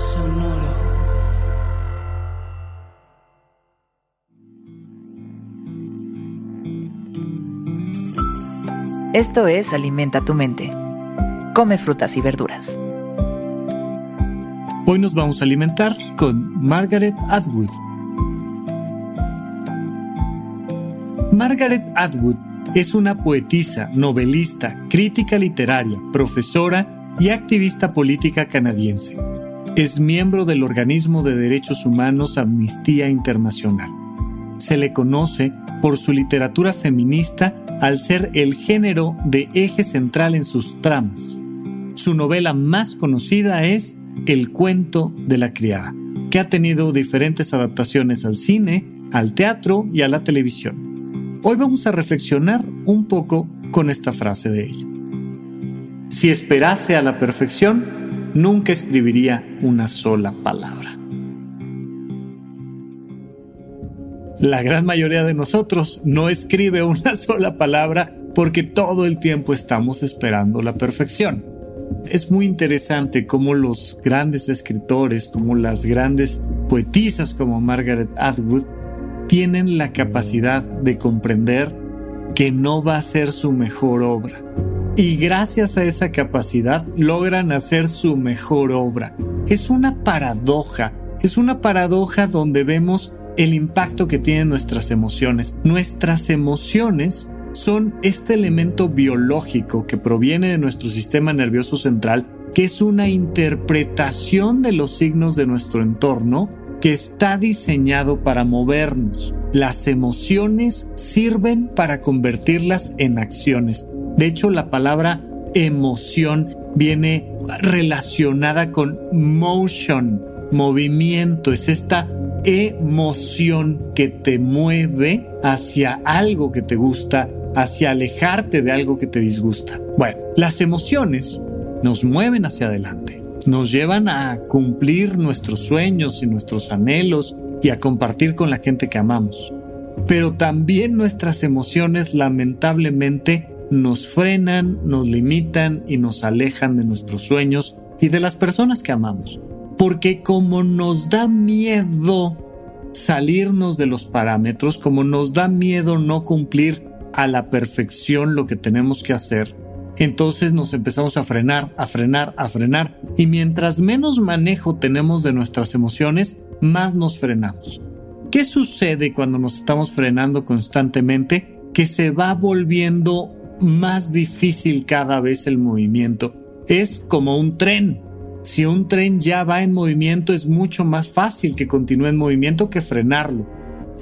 Sonoro. Esto es Alimenta tu mente. Come frutas y verduras. Hoy nos vamos a alimentar con Margaret Atwood. Margaret Atwood es una poetisa, novelista, crítica literaria, profesora y activista política canadiense. Es miembro del organismo de derechos humanos Amnistía Internacional. Se le conoce por su literatura feminista al ser el género de eje central en sus tramas. Su novela más conocida es El cuento de la criada, que ha tenido diferentes adaptaciones al cine, al teatro y a la televisión. Hoy vamos a reflexionar un poco con esta frase de ella. Si esperase a la perfección, nunca escribiría una sola palabra. La gran mayoría de nosotros no escribe una sola palabra porque todo el tiempo estamos esperando la perfección. Es muy interesante cómo los grandes escritores, como las grandes poetisas como Margaret Atwood, tienen la capacidad de comprender que no va a ser su mejor obra, y gracias a esa capacidad logran hacer su mejor obra. Es una paradoja, es una paradoja donde vemos el impacto que tienen nuestras emociones. Nuestras emociones son este elemento biológico que proviene de nuestro sistema nervioso central, que es una interpretación de los signos de nuestro entorno que está diseñado para movernos. Las emociones sirven para convertirlas en acciones. De hecho, la palabra emoción viene relacionada con motion, movimiento. Es esta emoción que te mueve hacia algo que te gusta, hacia alejarte de algo que te disgusta. Bueno, las emociones nos mueven hacia adelante, nos llevan a cumplir nuestros sueños y nuestros anhelos y a compartir con la gente que amamos. Pero también nuestras emociones lamentablemente nos frenan, nos limitan y nos alejan de nuestros sueños y de las personas que amamos. Porque como nos da miedo salirnos de los parámetros, como nos da miedo no cumplir a la perfección lo que tenemos que hacer, entonces nos empezamos a frenar, a frenar, a frenar. Y mientras menos manejo tenemos de nuestras emociones, más nos frenamos. ¿Qué sucede cuando nos estamos frenando constantemente? Que se va volviendo más difícil cada vez el movimiento. Es como un tren. Si un tren ya va en movimiento es mucho más fácil que continúe en movimiento que frenarlo.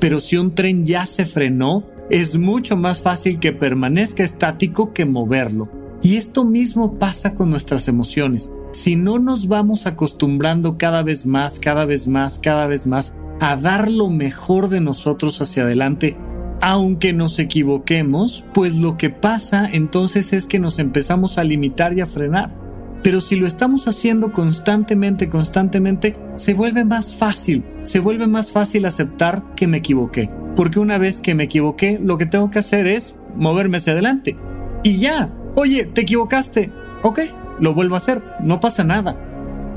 Pero si un tren ya se frenó, es mucho más fácil que permanezca estático que moverlo. Y esto mismo pasa con nuestras emociones. Si no nos vamos acostumbrando cada vez más, cada vez más, cada vez más a dar lo mejor de nosotros hacia adelante, aunque nos equivoquemos, pues lo que pasa entonces es que nos empezamos a limitar y a frenar. Pero si lo estamos haciendo constantemente, constantemente, se vuelve más fácil, se vuelve más fácil aceptar que me equivoqué. Porque una vez que me equivoqué, lo que tengo que hacer es moverme hacia adelante. Y ya, oye, te equivocaste. Ok, lo vuelvo a hacer, no pasa nada.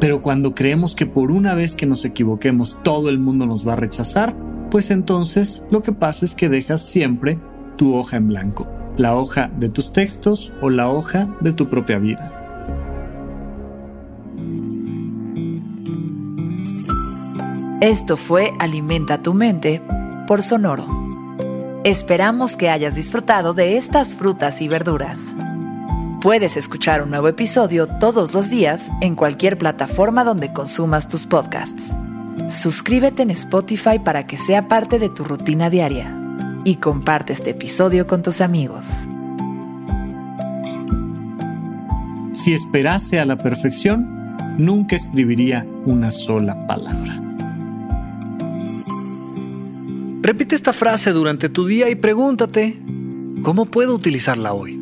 Pero cuando creemos que por una vez que nos equivoquemos todo el mundo nos va a rechazar, pues entonces lo que pasa es que dejas siempre tu hoja en blanco, la hoja de tus textos o la hoja de tu propia vida. Esto fue Alimenta tu mente por Sonoro. Esperamos que hayas disfrutado de estas frutas y verduras. Puedes escuchar un nuevo episodio todos los días en cualquier plataforma donde consumas tus podcasts. Suscríbete en Spotify para que sea parte de tu rutina diaria y comparte este episodio con tus amigos. Si esperase a la perfección, nunca escribiría una sola palabra. Repite esta frase durante tu día y pregúntate, ¿cómo puedo utilizarla hoy?